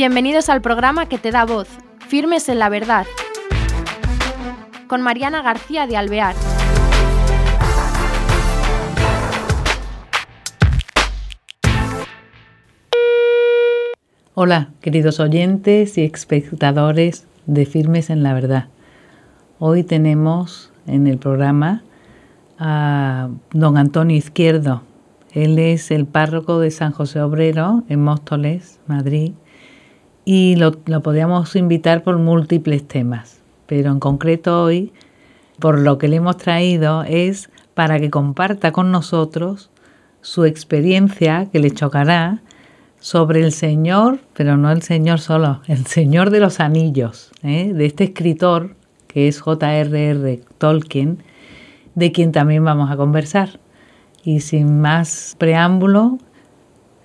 Bienvenidos al programa que te da voz, Firmes en la Verdad, con Mariana García de Alvear. Hola, queridos oyentes y espectadores de Firmes en la Verdad. Hoy tenemos en el programa a don Antonio Izquierdo. Él es el párroco de San José Obrero en Móstoles, Madrid, y lo, podríamos invitar por múltiples temas, pero en concreto hoy, por lo que le hemos traído es para que comparta con nosotros su experiencia que le chocará sobre el Señor, pero no el Señor solo, el Señor de los Anillos, ¿eh? de este escritor que es J.R.R. Tolkien, de quien también vamos a conversar. Y sin más preámbulo,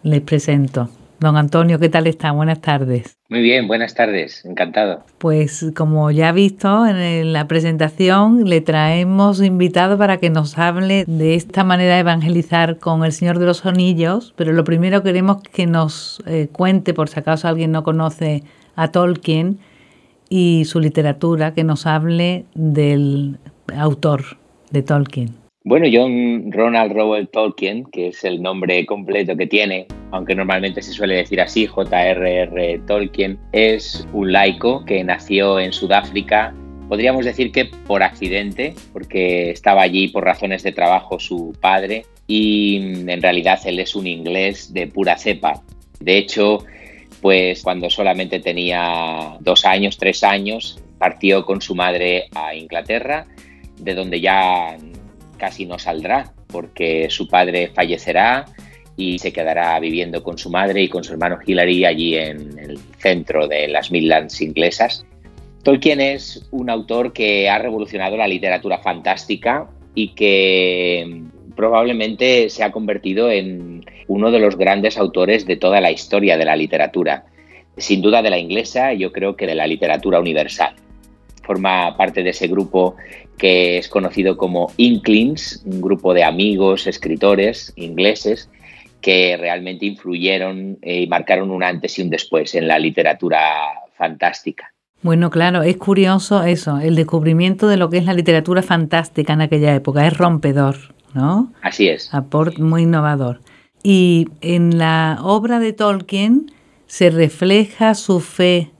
les presento. Don Antonio, ¿qué tal está? Buenas tardes. Muy bien, buenas tardes, encantado. Pues como ya ha visto en la presentación, le traemos invitado para que nos hable de esta manera de evangelizar con el Señor de los Anillos, pero lo primero queremos que nos eh, cuente, por si acaso alguien no conoce a Tolkien y su literatura, que nos hable del autor de Tolkien. Bueno, John Ronald Rowell Tolkien, que es el nombre completo que tiene, aunque normalmente se suele decir así, J.R.R. Tolkien, es un laico que nació en Sudáfrica, podríamos decir que por accidente, porque estaba allí por razones de trabajo su padre y en realidad él es un inglés de pura cepa. De hecho, pues cuando solamente tenía dos años, tres años, partió con su madre a Inglaterra, de donde ya casi no saldrá porque su padre fallecerá y se quedará viviendo con su madre y con su hermano Hilary allí en el centro de las Midlands inglesas. Tolkien es un autor que ha revolucionado la literatura fantástica y que probablemente se ha convertido en uno de los grandes autores de toda la historia de la literatura. Sin duda de la inglesa, yo creo que de la literatura universal forma parte de ese grupo que es conocido como Inklings, un grupo de amigos, escritores ingleses que realmente influyeron y marcaron un antes y un después en la literatura fantástica. Bueno, claro, es curioso eso, el descubrimiento de lo que es la literatura fantástica en aquella época, es rompedor, ¿no? Así es. Aporte muy innovador. Y en la obra de Tolkien se refleja su fe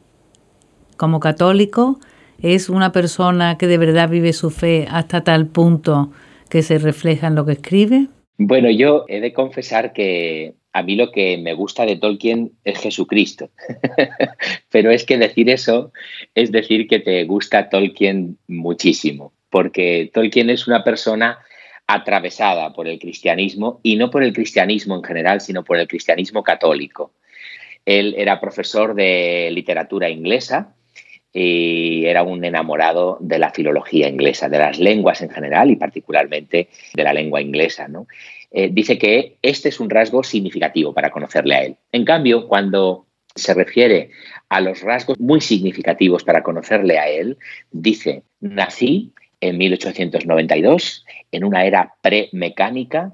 como católico, ¿Es una persona que de verdad vive su fe hasta tal punto que se refleja en lo que escribe? Bueno, yo he de confesar que a mí lo que me gusta de Tolkien es Jesucristo. Pero es que decir eso es decir que te gusta Tolkien muchísimo, porque Tolkien es una persona atravesada por el cristianismo y no por el cristianismo en general, sino por el cristianismo católico. Él era profesor de literatura inglesa y era un enamorado de la filología inglesa, de las lenguas en general y particularmente de la lengua inglesa. ¿no? Eh, dice que este es un rasgo significativo para conocerle a él. En cambio, cuando se refiere a los rasgos muy significativos para conocerle a él, dice, nací en 1892, en una era premecánica,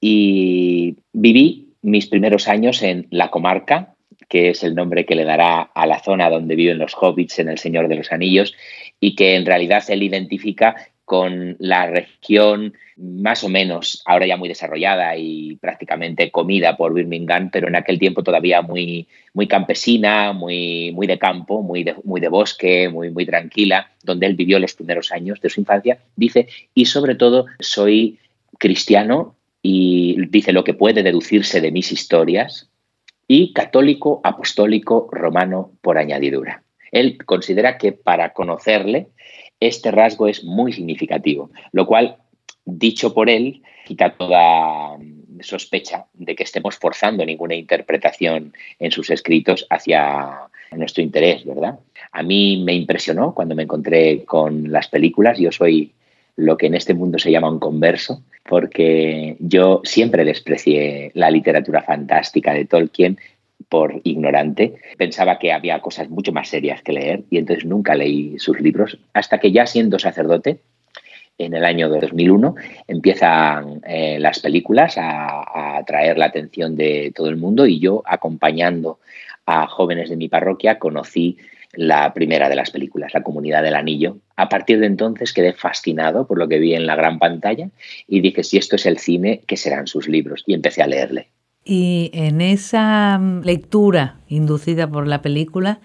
y viví mis primeros años en la comarca que es el nombre que le dará a la zona donde viven los hobbits en El Señor de los Anillos, y que en realidad él identifica con la región más o menos ahora ya muy desarrollada y prácticamente comida por Birmingham, pero en aquel tiempo todavía muy, muy campesina, muy, muy de campo, muy de, muy de bosque, muy, muy tranquila, donde él vivió los primeros años de su infancia, dice, y sobre todo soy cristiano y dice lo que puede deducirse de mis historias, y católico apostólico romano por añadidura. Él considera que para conocerle este rasgo es muy significativo, lo cual, dicho por él, quita toda sospecha de que estemos forzando ninguna interpretación en sus escritos hacia nuestro interés, ¿verdad? A mí me impresionó cuando me encontré con las películas, yo soy lo que en este mundo se llama un converso, porque yo siempre desprecié la literatura fantástica de Tolkien por ignorante. Pensaba que había cosas mucho más serias que leer y entonces nunca leí sus libros hasta que ya siendo sacerdote, en el año 2001, empiezan eh, las películas a, a atraer la atención de todo el mundo y yo acompañando a jóvenes de mi parroquia, conocí la primera de las películas, La Comunidad del Anillo. A partir de entonces quedé fascinado por lo que vi en la gran pantalla y dije, si esto es el cine, ¿qué serán sus libros? Y empecé a leerle. Y en esa mm, lectura inducida por la película,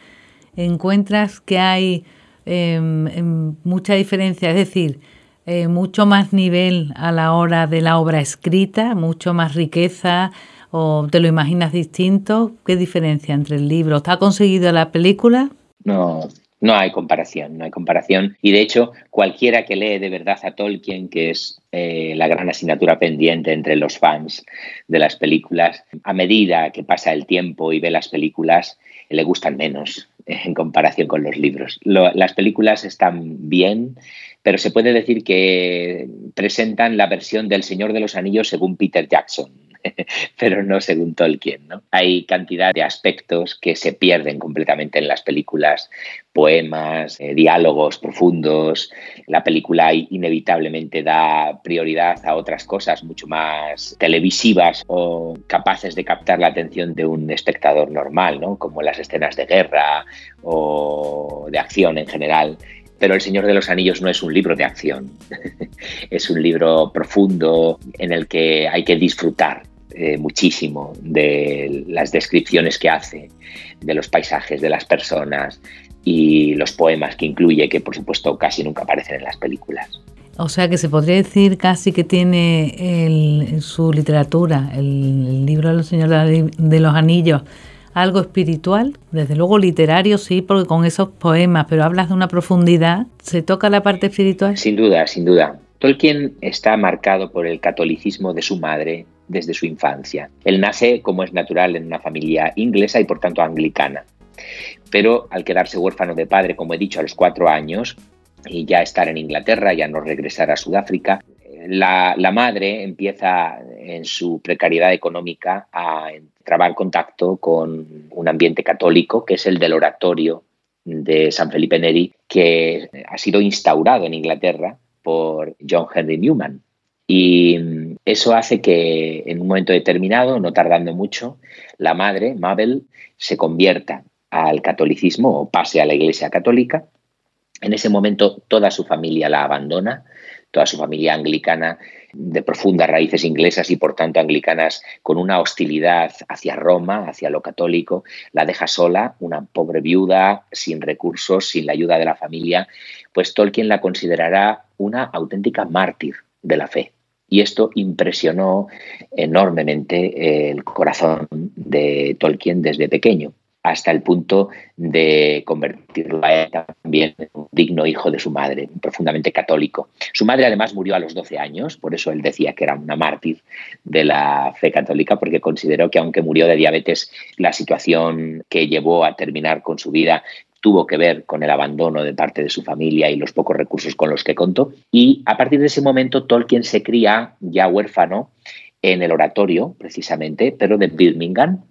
encuentras que hay em, em, mucha diferencia, es decir, eh, mucho más nivel a la hora de la obra escrita, mucho más riqueza, o te lo imaginas distinto. ¿Qué diferencia entre el libro? ¿Está conseguido la película? No, no hay comparación, no hay comparación. Y de hecho, cualquiera que lee de verdad a Tolkien, que es eh, la gran asignatura pendiente entre los fans de las películas, a medida que pasa el tiempo y ve las películas, le gustan menos en comparación con los libros. las películas están bien, pero se puede decir que presentan la versión del Señor de los Anillos según Peter Jackson pero no según Tolkien. ¿no? Hay cantidad de aspectos que se pierden completamente en las películas, poemas, eh, diálogos profundos. La película inevitablemente da prioridad a otras cosas mucho más televisivas o capaces de captar la atención de un espectador normal, ¿no? como las escenas de guerra o de acción en general pero El Señor de los Anillos no es un libro de acción, es un libro profundo en el que hay que disfrutar eh, muchísimo de las descripciones que hace, de los paisajes, de las personas y los poemas que incluye, que por supuesto casi nunca aparecen en las películas. O sea que se podría decir casi que tiene su literatura, el, libro del Señor de los Anillos, algo espiritual, desde luego literario sí, porque con esos poemas, pero hablas de una profundidad, ¿se toca la parte espiritual? Sin duda, sin duda. Tolkien está marcado por el catolicismo de su madre desde su infancia. Él nace, como es natural, en una familia inglesa y por tanto anglicana. Pero al quedarse huérfano de padre, como he dicho, a los cuatro años, y ya estar en Inglaterra, ya no regresar a Sudáfrica, la, la, madre empieza en su precariedad económica a trabar contacto con un ambiente católico, que es el del oratorio de San Felipe Neri, que ha sido instaurado en Inglaterra por John Henry Newman. Y eso hace que en un momento determinado, no tardando mucho, la madre, Mabel, se convierta al catolicismo o pase a la Iglesia Católica. En ese momento toda su familia la abandona, toda su familia anglicana de profundas raíces inglesas y por tanto anglicanas con una hostilidad hacia Roma, hacia lo católico, la deja sola, una pobre viuda, sin recursos, sin la ayuda de la familia, pues Tolkien la considerará una auténtica mártir de la fe. Y esto impresionó enormemente el corazón de Tolkien desde pequeño hasta el punto de convertirlo a él también en un digno hijo de su madre, profundamente católico. Su madre además murió a los 12 años, por eso él decía que era una mártir de la fe católica, porque consideró que aunque murió de diabetes, la situación que llevó a terminar con su vida tuvo que ver con el abandono de parte de su familia y los pocos recursos con los que contó. Y a partir de ese momento Tolkien se cría ya huérfano en el oratorio, precisamente, pero de Birmingham,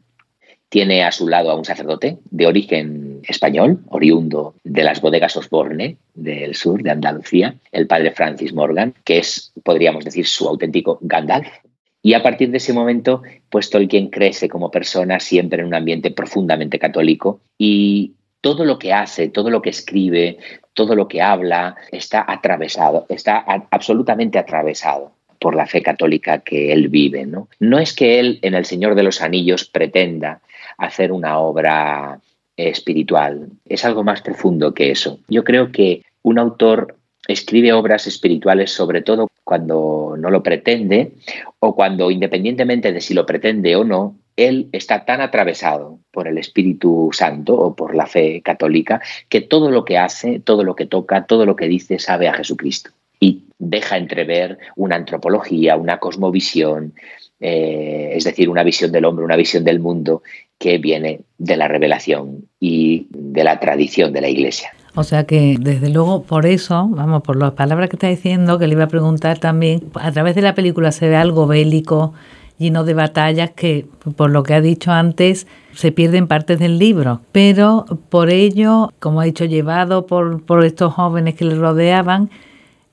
tiene a su lado a un sacerdote de origen español, oriundo de las bodegas Osborne del sur de Andalucía, el padre Francis Morgan, que es, podríamos decir, su auténtico Gandalf. Y a partir de ese momento, pues Tolkien crece como persona siempre en un ambiente profundamente católico y todo lo que hace, todo lo que escribe, todo lo que habla está atravesado, está absolutamente atravesado por la fe católica que él vive. ¿no? no es que él en El Señor de los Anillos pretenda hacer una obra espiritual, es algo más profundo que eso. Yo creo que un autor escribe obras espirituales sobre todo cuando no lo pretende o cuando independientemente de si lo pretende o no, él está tan atravesado por el Espíritu Santo o por la fe católica que todo lo que hace, todo lo que toca, todo lo que dice sabe a Jesucristo y deja entrever una antropología, una cosmovisión, eh, es decir, una visión del hombre, una visión del mundo que viene de la revelación y de la tradición de la Iglesia. O sea que, desde luego, por eso, vamos, por las palabras que está diciendo, que le iba a preguntar también, a través de la película se ve algo bélico, lleno de batallas que, por lo que ha dicho antes, se pierden partes del libro. Pero por ello, como ha dicho, llevado por, por estos jóvenes que le rodeaban,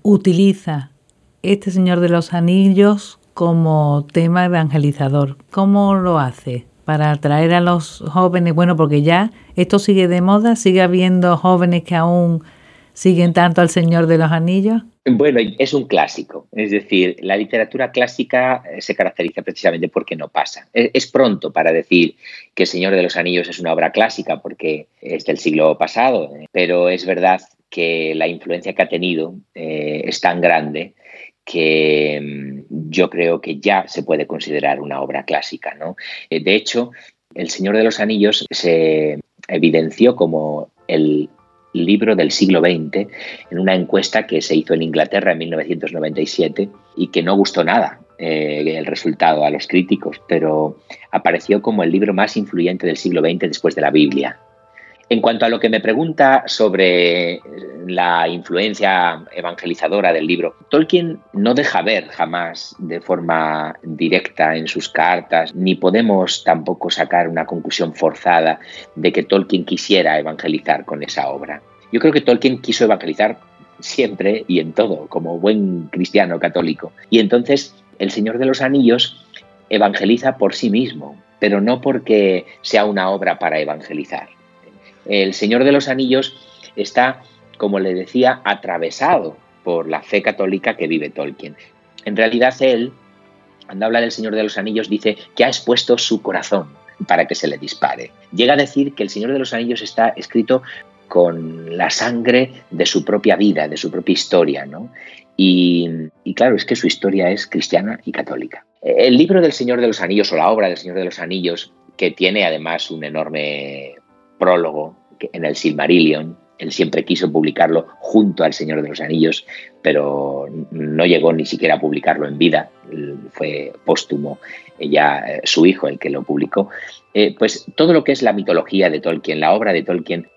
utiliza este Señor de los Anillos como tema evangelizador. ¿Cómo lo hace? para atraer a los jóvenes? Bueno, porque ya esto sigue de moda, sigue habiendo jóvenes que aún siguen tanto al Señor de los Anillos. Bueno, es un clásico, es decir, la literatura clásica eh, se caracteriza precisamente porque no pasa. E, es pronto para decir que El Señor de los Anillos es una obra clásica porque es del siglo pasado, eh, pero es verdad que la influencia que ha tenido eh, es tan grande que mm, yo creo que ya se puede considerar una obra clásica. ¿no? De hecho, El Señor de los Anillos se evidenció como el libro del siglo XX en una encuesta que se hizo en Inglaterra en 1997 y que no gustó nada eh, el resultado a los críticos, pero apareció como el libro más influyente del siglo XX después de la Biblia. En cuanto a lo que me pregunta sobre la influencia evangelizadora del libro, Tolkien no deja ver jamás de forma directa en sus cartas, ni podemos tampoco sacar una conclusión forzada de que Tolkien quisiera evangelizar con esa obra. Yo creo que Tolkien quiso evangelizar siempre y en todo, como buen cristiano católico. Y entonces El Señor de los Anillos evangeliza por sí mismo, pero no porque sea una obra para evangelizar el Señor de los Anillos está, como le decía, atravesado por la fe católica que vive Tolkien. En realidad él, cuando habla del Señor de los Anillos, dice que ha expuesto su corazón para que se le dispare. Llega a decir que el Señor de los Anillos está escrito con la sangre de su propia vida, de su propia historia, ¿no? Y, y, claro, es que su historia es cristiana y católica. El libro del Señor de los Anillos o la obra del Señor de los Anillos, que tiene además un enorme prólogo en el Silmarillion. Él siempre quiso publicarlo junto al Señor de los Anillos, pero no llegó ni siquiera a publicarlo en vida. Fue póstumo ya eh, su hijo el que lo publicó. Eh, pues todo lo que es la mitología de Tolkien, la obra de Tolkien,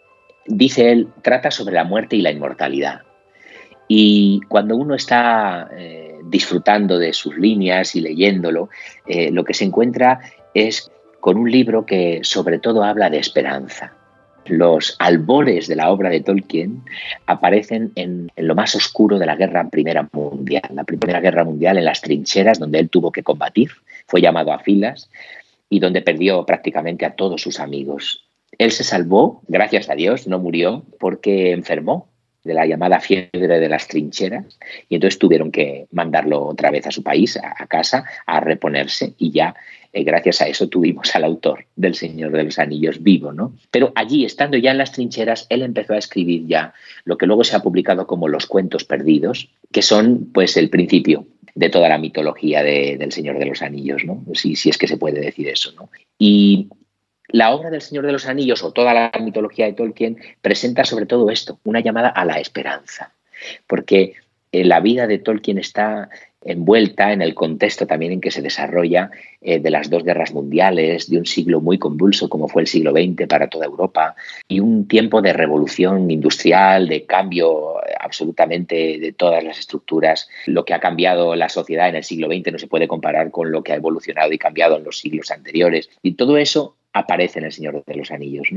dice él, trata sobre la muerte y la inmortalidad. Y cuando uno está eh, disfrutando de sus líneas y leyéndolo, lo que se encuentra es con un libro que sobre todo habla de esperanza. Los albores de la obra de Tolkien aparecen en, lo más oscuro de la Guerra Primera Mundial. La Primera Guerra Mundial en las trincheras donde él tuvo que combatir, fue llamado a filas y donde perdió prácticamente a todos sus amigos. Él se salvó, gracias a Dios, no murió porque enfermó de la llamada fiebre de las trincheras y entonces tuvieron que mandarlo otra vez a su país, a, casa, a reponerse y ya eh, gracias a eso tuvimos al autor del Señor de los Anillos vivo, ¿no? Pero allí, estando ya en las trincheras, él empezó a escribir ya lo que luego se ha publicado como los cuentos perdidos, que son pues el principio de toda la mitología del Señor de los Anillos, ¿no? Si, si es que se puede decir eso, ¿no? Y la obra del Señor de los Anillos o toda la mitología de Tolkien presenta sobre todo esto, una llamada a la esperanza, porque eh, la vida de Tolkien está envuelta en el contexto también en que se desarrolla eh, de las dos guerras mundiales, de un siglo muy convulso como fue el siglo XX para toda Europa y un tiempo de revolución industrial, de cambio eh, absolutamente de todas las estructuras. Lo que ha cambiado la sociedad en el siglo XX no se puede comparar con lo que ha evolucionado y cambiado en los siglos anteriores. Y todo eso aparece en El Señor de los Anillos.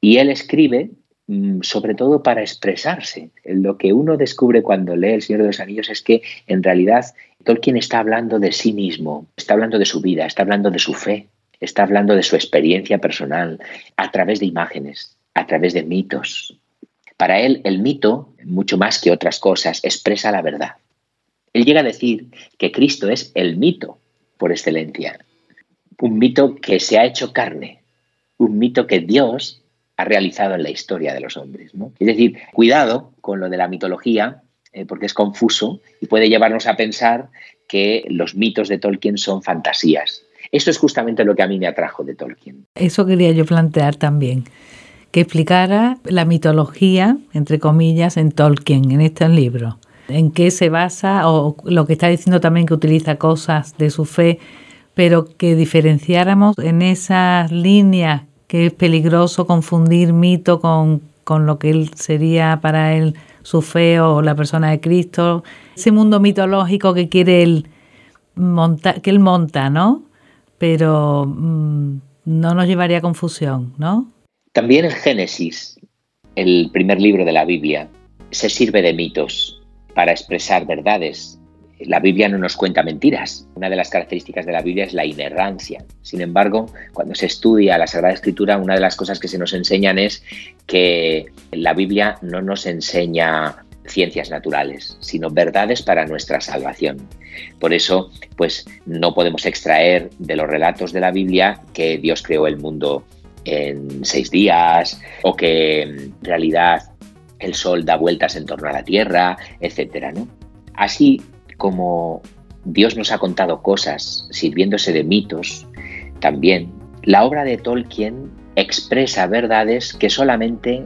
Y él escribe mm, sobre todo para expresarse. Lo que uno descubre cuando lee El Señor de los Anillos es que en realidad Tolkien está hablando de sí mismo, está hablando de su vida, está hablando de su fe, está hablando de su experiencia personal a través de imágenes, a través de mitos. Para él el mito, mucho más que otras cosas, expresa la verdad. Él llega a decir que Cristo es el mito por excelencia un mito que se ha hecho carne, un mito que Dios ha realizado en la historia de los hombres. Es decir, cuidado con lo de la mitología, eh, porque es confuso y puede llevarnos a pensar que los mitos de Tolkien son fantasías. Esto es justamente lo que a mí me atrajo de Tolkien. Eso quería yo plantear también, que explicara la mitología, entre comillas, en Tolkien, en este libro. En qué se basa, o lo que está diciendo también que utiliza cosas de su fe pero que diferenciáramos en esas líneas que es peligroso confundir mito con, con lo que él sería para él su fe o la persona de Cristo, ese mundo mitológico que quiere él montar, que él monta, ¿no? Pero mm, no nos llevaría a confusión, ¿no? También el Génesis, el primer libro de la Biblia, se sirve de mitos para expresar verdades la Biblia no nos cuenta mentiras. Una de las características de la Biblia es la inerrancia. Sin embargo, cuando se estudia la Sagrada Escritura, una de las cosas que se nos enseñan es que la Biblia no nos enseña ciencias naturales, sino verdades para nuestra salvación. Por eso, pues no podemos extraer de los relatos de la Biblia que Dios creó el mundo en seis días o que en realidad el sol da vueltas en torno a la Tierra, etcétera, ¿no? Así como Dios nos ha contado cosas sirviéndose de mitos, también la obra de Tolkien expresa verdades que solamente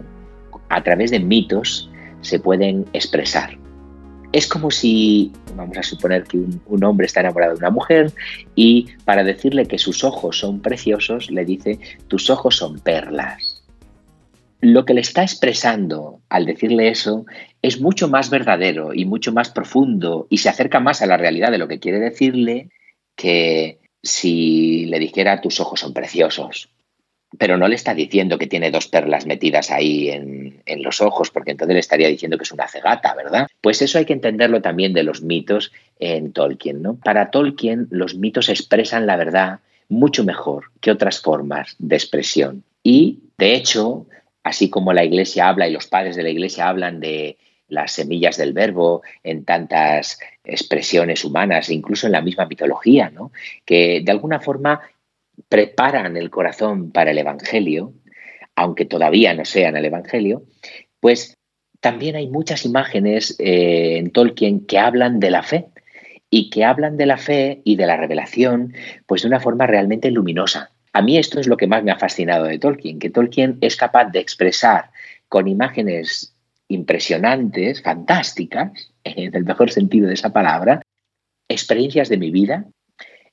a través de mitos se pueden expresar. Es como si, vamos a suponer que un, hombre está enamorado de una mujer y para decirle que sus ojos son preciosos le dice, tus ojos son perlas lo que le está expresando al decirle eso es mucho más verdadero y mucho más profundo y se acerca más a la realidad de lo que quiere decirle que si le dijera tus ojos son preciosos. Pero no le está diciendo que tiene dos perlas metidas ahí en, en los ojos, porque entonces le estaría diciendo que es una cegata, ¿verdad? Pues eso hay que entenderlo también de los mitos en Tolkien, ¿no? Para Tolkien los mitos expresan la verdad mucho mejor que otras formas de expresión. Y, de hecho, así como la Iglesia habla y los padres de la Iglesia hablan de las semillas del verbo en tantas expresiones humanas, incluso en la misma mitología, ¿no? que de alguna forma preparan el corazón para el Evangelio, aunque todavía no sean el Evangelio, pues también hay muchas imágenes eh, en Tolkien que hablan de la fe y que hablan de la fe y de la revelación pues de una forma realmente luminosa. A mí esto es lo que más me ha fascinado de Tolkien, que Tolkien es capaz de expresar con imágenes impresionantes, fantásticas, en el mejor sentido de esa palabra, experiencias de mi vida,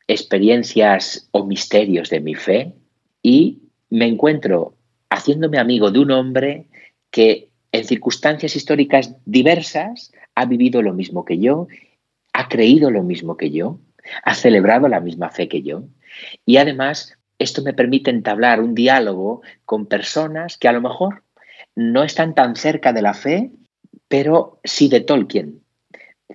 experiencias o misterios de mi fe y me encuentro haciéndome amigo de un hombre que en circunstancias históricas diversas ha vivido lo mismo que yo, ha creído lo mismo que yo, ha celebrado la misma fe que yo y además esto me permite entablar un diálogo con personas que a lo mejor no están tan cerca de la fe, pero sí de Tolkien,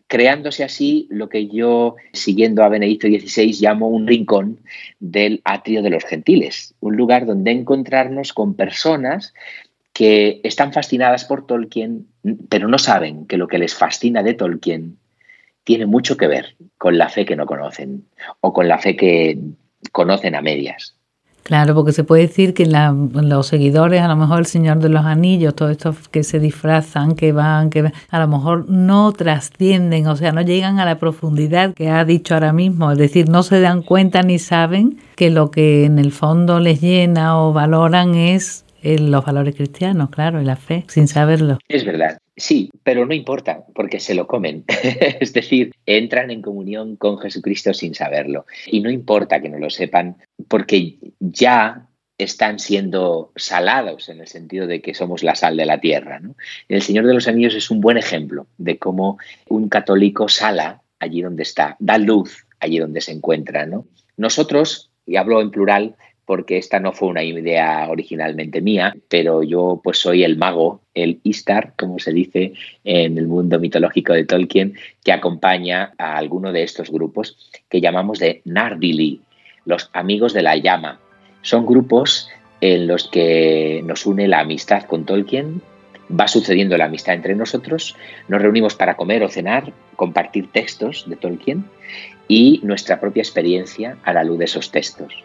creándose así lo que yo, siguiendo a Benedicto XVI, llamo un rincón del atrio de los gentiles, un lugar donde encontrarnos con personas que están fascinadas por Tolkien, pero no saben que lo que les fascina de Tolkien tiene mucho que ver con la fe que no conocen o con la fe que conocen a medias. Claro, porque se puede decir que los seguidores, a lo mejor el Señor de los Anillos, todos estos que se disfrazan, que van, que a lo mejor no trascienden, o sea, no llegan a la profundidad que ha dicho ahora mismo, es decir, no se dan cuenta ni saben que lo que en el fondo les llena o valoran es los valores cristianos, claro, y la fe, sin saberlo. Es verdad. Sí, pero no importa, porque se lo comen. es decir, entran en comunión con Jesucristo sin saberlo. Y no importa que no lo sepan, porque ya están siendo salados en el sentido de que somos la sal de la tierra. El Señor de los Anillos es un buen ejemplo de cómo un católico sala allí donde está, da luz allí donde se encuentra. Nosotros, y hablo en plural, porque esta no fue una idea originalmente mía, pero yo pues soy el mago, el Istar, como se dice en el mundo mitológico de Tolkien, que acompaña a alguno de estos grupos que llamamos de Nardili, los amigos de la llama. Son grupos en los que nos une la amistad con Tolkien, va sucediendo la amistad entre nosotros, nos reunimos para comer o cenar, compartir textos de Tolkien y nuestra propia experiencia a la luz de esos textos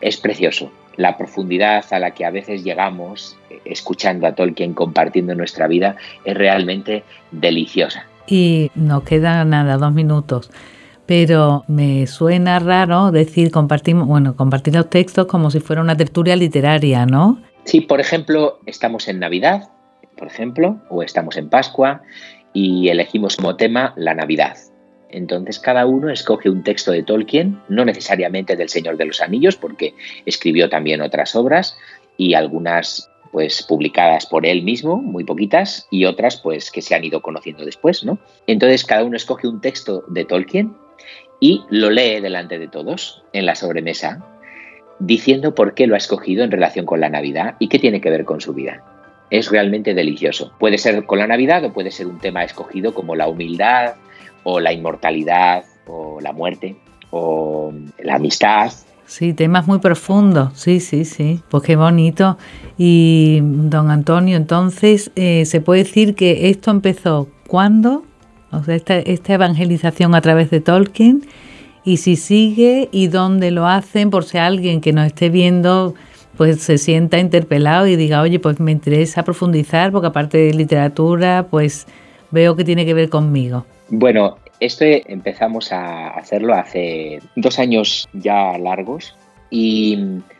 es precioso. La profundidad a la que a veces llegamos eh, escuchando a Tolkien, compartiendo nuestra vida, es realmente deliciosa. Y no queda nada, dos minutos. Pero me suena raro decir compartimos, bueno, compartir los textos como si fuera una tertulia literaria, ¿no? Sí, por ejemplo, estamos en Navidad, por ejemplo, o estamos en Pascua y elegimos como tema la Navidad. Entonces cada uno escoge un texto de Tolkien, no necesariamente del Señor de los Anillos, porque escribió también otras obras y algunas pues publicadas por él mismo, muy poquitas, y otras pues que se han ido conociendo después, ¿no? Entonces cada uno escoge un texto de Tolkien y lo lee delante de todos en la sobremesa, diciendo por qué lo ha escogido en relación con la Navidad y qué tiene que ver con su vida. Es realmente delicioso. Puede ser con la Navidad o puede ser un tema escogido como la humildad, o la inmortalidad, o la muerte, o la amistad. Sí, temas muy profundos, sí, sí, sí, pues qué bonito. Y don Antonio, entonces, eh, ¿se puede decir que esto empezó cuándo? O sea, esta, esta evangelización a través de Tolkien, y si sigue y dónde lo hacen, por si alguien que nos esté viendo pues se sienta interpelado y diga, oye, pues me interesa profundizar porque aparte de literatura, pues veo que tiene que ver conmigo. Bueno, esto empezamos a hacerlo hace dos años ya largos y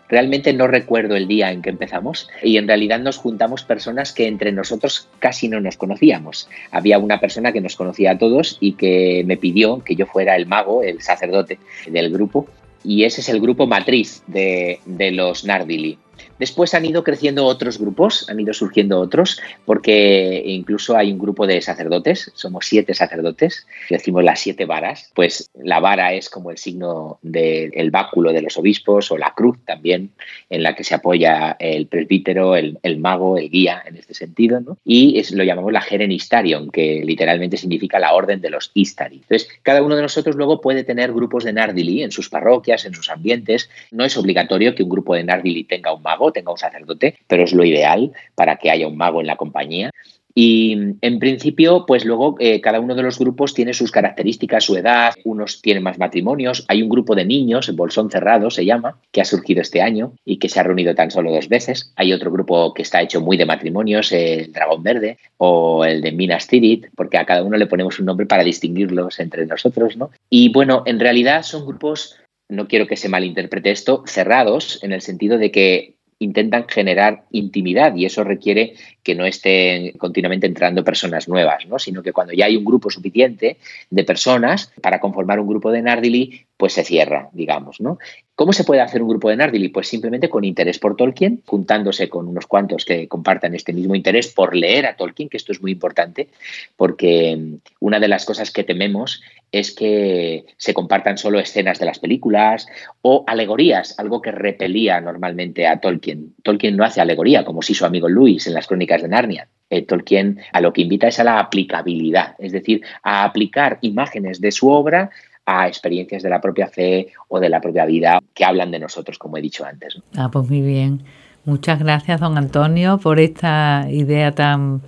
realmente no recuerdo el día en que empezamos y en realidad nos juntamos personas que entre nosotros casi no nos conocíamos. Había una persona que nos conocía a todos y que me pidió que yo fuera el mago, el sacerdote del grupo y ese es el grupo matriz de, de los Nardili. Después han ido creciendo otros grupos, han ido surgiendo otros, porque incluso hay un grupo de sacerdotes, somos siete sacerdotes, decimos las siete varas, pues la vara es como el signo del báculo de los obispos o la cruz también, en la que se apoya el presbítero, el, mago, el guía en este sentido, ¿no? y es, lo llamamos la Gerenistarion, que literalmente significa la orden de los Istari. Entonces, cada uno de nosotros luego puede tener grupos de Nardili en sus parroquias, en sus ambientes. No es obligatorio que un grupo de Nardili tenga un mago, tenga un sacerdote, pero es lo ideal para que haya un mago en la compañía. Y en principio, pues luego eh, cada uno de los grupos tiene sus características, su edad, unos tienen más matrimonios, hay un grupo de niños, el Bolsón Cerrado se llama, que ha surgido este año y que se ha reunido tan solo dos veces, hay otro grupo que está hecho muy de matrimonios, el Dragón Verde o el de Minas Tirith, porque a cada uno le ponemos un nombre para distinguirlos entre nosotros, ¿no? Y bueno, en realidad son grupos no quiero que se malinterprete esto, cerrados, en el sentido de que intentan generar intimidad y eso requiere que no estén continuamente entrando personas nuevas, ¿no? sino que cuando ya hay un grupo suficiente de personas para conformar un grupo de Nardili, pues se cierra, digamos. ¿no? ¿Cómo se puede hacer un grupo de Nardili? Pues simplemente con interés por Tolkien, juntándose con unos cuantos que compartan este mismo interés por leer a Tolkien, que esto es muy importante, porque una de las cosas que tememos es que se compartan solo escenas de las películas o alegorías, algo que repelía normalmente a Tolkien. Tolkien no hace alegoría, como si su amigo Luis en las crónicas de Narnia. Eh, Tolkien a lo que invita es a la aplicabilidad, es decir, a aplicar imágenes de su obra a experiencias de la propia fe o de la propia vida que hablan de nosotros, como he dicho antes. Ah, pues muy bien. Muchas gracias, don Antonio, por esta idea tan,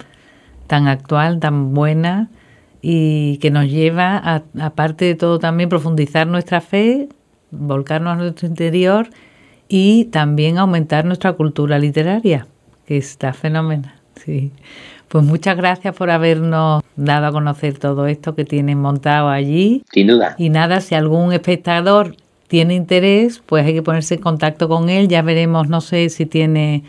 tan actual, tan buena y que nos lleva, a, aparte de todo, también profundizar nuestra fe, volcarnos a nuestro interior y también aumentar nuestra cultura literaria, que está fenomenal. Sí. Pues muchas gracias por habernos dado a conocer todo esto que tienen montado allí. Sin duda. Y nada, si algún espectador tiene interés, pues hay que ponerse en contacto con él. Ya veremos, no sé si tiene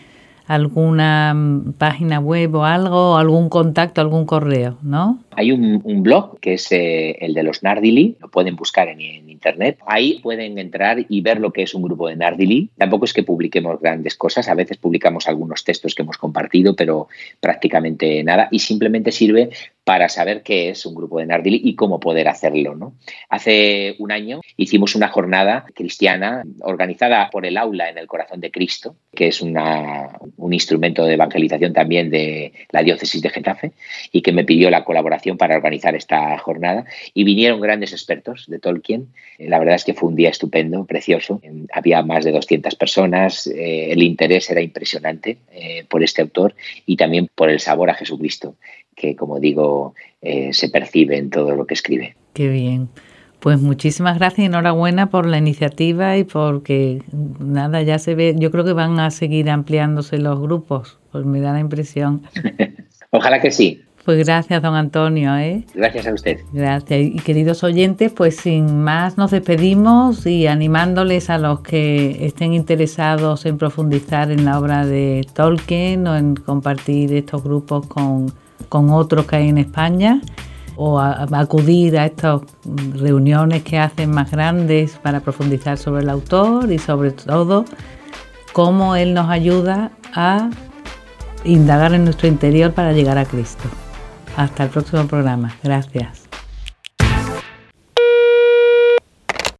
alguna mm, página web o algo, algún contacto, algún correo, ¿no? Hay un, blog que es eh, el de los Nardili, lo pueden buscar en, internet. Ahí pueden entrar y ver lo que es un grupo de Nardili. Tampoco es que publiquemos grandes cosas, a veces publicamos algunos textos que hemos compartido, pero prácticamente nada. Y simplemente sirve para saber qué es un grupo de Nardili y cómo poder hacerlo. ¿no? Hace un año hicimos una jornada cristiana organizada por el aula en el corazón de Cristo, que es un instrumento de evangelización también de la diócesis de Getafe, y que me pidió la colaboración para organizar esta jornada. Y vinieron grandes expertos de Tolkien. La verdad es que fue un día estupendo, precioso. Había más de 200 personas. Eh, el interés era impresionante eh, por este autor y también por el sabor a Jesucristo, que, como digo, se percibe en todo lo que escribe. Qué bien. Pues muchísimas gracias y enhorabuena por la iniciativa y porque nada, ya se ve, yo creo que van a seguir ampliándose los grupos, pues me da la impresión. Ojalá que sí. Pues gracias, don Antonio. ¿eh? Gracias a usted. Gracias. Y queridos oyentes, pues sin más nos despedimos y animándoles a los que estén interesados en profundizar en la obra de Tolkien o en compartir estos grupos con, con otros que hay en España o acudir a estas reuniones que hacen más grandes para profundizar sobre el autor y sobre todo cómo él nos ayuda a indagar en nuestro interior para llegar a Cristo. Hasta el próximo programa. Gracias.